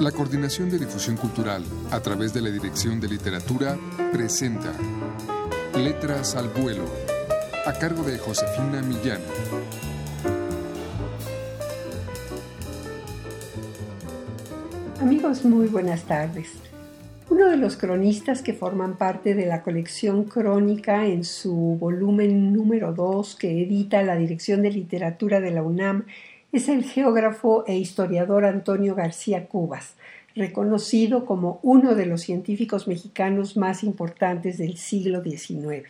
La Coordinación de Difusión Cultural, a través de la Dirección de Literatura, presenta Letras al Vuelo, a cargo de Josefina Millán. Amigos, muy buenas tardes. Uno de los cronistas que forman parte de la colección crónica en su volumen número 2 que edita la Dirección de Literatura de la UNAM es el geógrafo e historiador Antonio García Cubas, reconocido como uno de los científicos mexicanos más importantes del siglo XIX.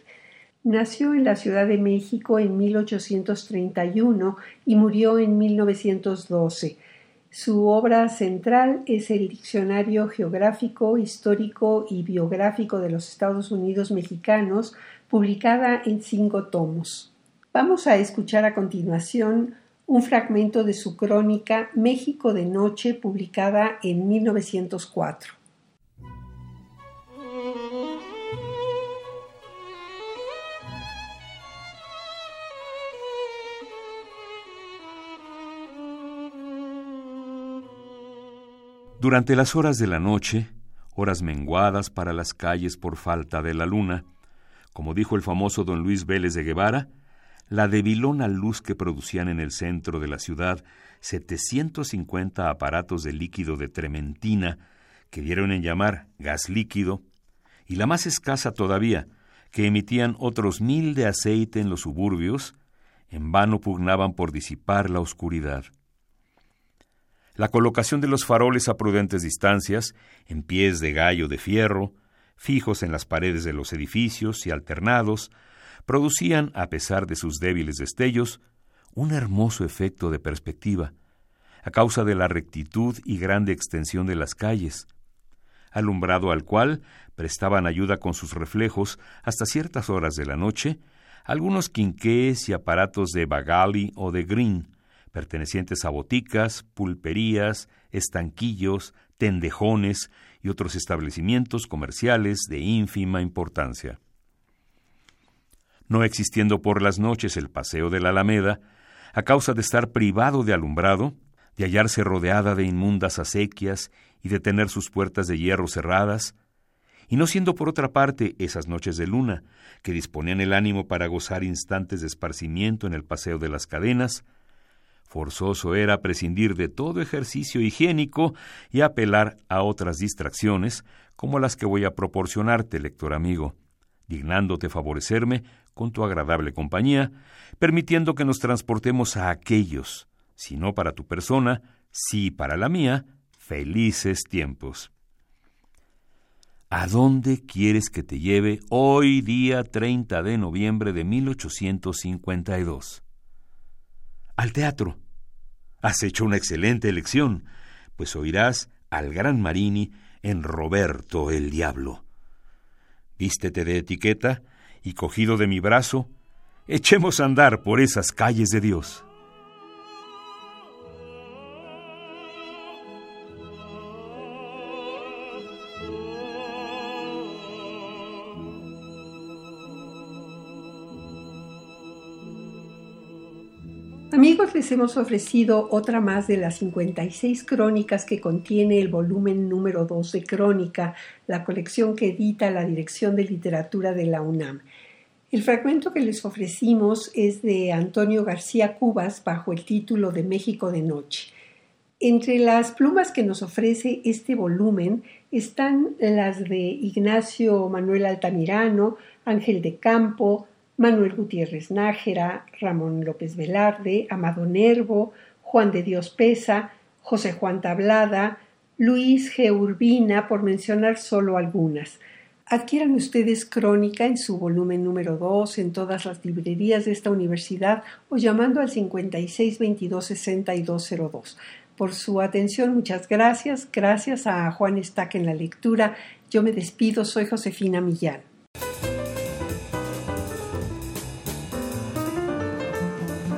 Nació en la Ciudad de México en 1831 y murió en 1912. Su obra central es el Diccionario Geográfico, Histórico y Biográfico de los Estados Unidos Mexicanos, publicada en cinco tomos. Vamos a escuchar a continuación un fragmento de su crónica México de Noche, publicada en 1904. Durante las horas de la noche, horas menguadas para las calles por falta de la luna, como dijo el famoso don Luis Vélez de Guevara, la debilona luz que producían en el centro de la ciudad 750 aparatos de líquido de trementina, que dieron en llamar gas líquido, y la más escasa todavía, que emitían otros mil de aceite en los suburbios, en vano pugnaban por disipar la oscuridad. La colocación de los faroles a prudentes distancias, en pies de gallo de fierro, fijos en las paredes de los edificios y alternados, producían, a pesar de sus débiles destellos, un hermoso efecto de perspectiva, a causa de la rectitud y grande extensión de las calles, alumbrado al cual prestaban ayuda con sus reflejos hasta ciertas horas de la noche algunos quinqués y aparatos de Bagali o de Green, pertenecientes a boticas, pulperías, estanquillos, tendejones y otros establecimientos comerciales de ínfima importancia no existiendo por las noches el paseo de la Alameda, a causa de estar privado de alumbrado, de hallarse rodeada de inmundas acequias y de tener sus puertas de hierro cerradas, y no siendo por otra parte esas noches de luna, que disponían el ánimo para gozar instantes de esparcimiento en el paseo de las cadenas, forzoso era prescindir de todo ejercicio higiénico y apelar a otras distracciones, como las que voy a proporcionarte, lector amigo, dignándote favorecerme con tu agradable compañía, permitiendo que nos transportemos a aquellos, si no para tu persona, sí para la mía, felices tiempos. ¿A dónde quieres que te lleve hoy día 30 de noviembre de 1852? Al teatro. Has hecho una excelente elección, pues oirás al gran Marini en Roberto el Diablo. Vístete de etiqueta y cogido de mi brazo, echemos a andar por esas calles de Dios. Amigos, les hemos ofrecido otra más de las 56 crónicas que contiene el volumen número 2 de Crónica, la colección que edita la Dirección de Literatura de la UNAM. El fragmento que les ofrecimos es de Antonio García Cubas bajo el título de México de Noche. Entre las plumas que nos ofrece este volumen están las de Ignacio Manuel Altamirano, Ángel de Campo, Manuel Gutiérrez Nájera, Ramón López Velarde, Amado Nervo, Juan de Dios Pesa, José Juan Tablada, Luis G. Urbina, por mencionar solo algunas. Adquieran ustedes Crónica en su volumen número 2 en todas las librerías de esta universidad o llamando al 5622-6202. Por su atención, muchas gracias. Gracias a Juan Estac en la lectura. Yo me despido, soy Josefina Millán.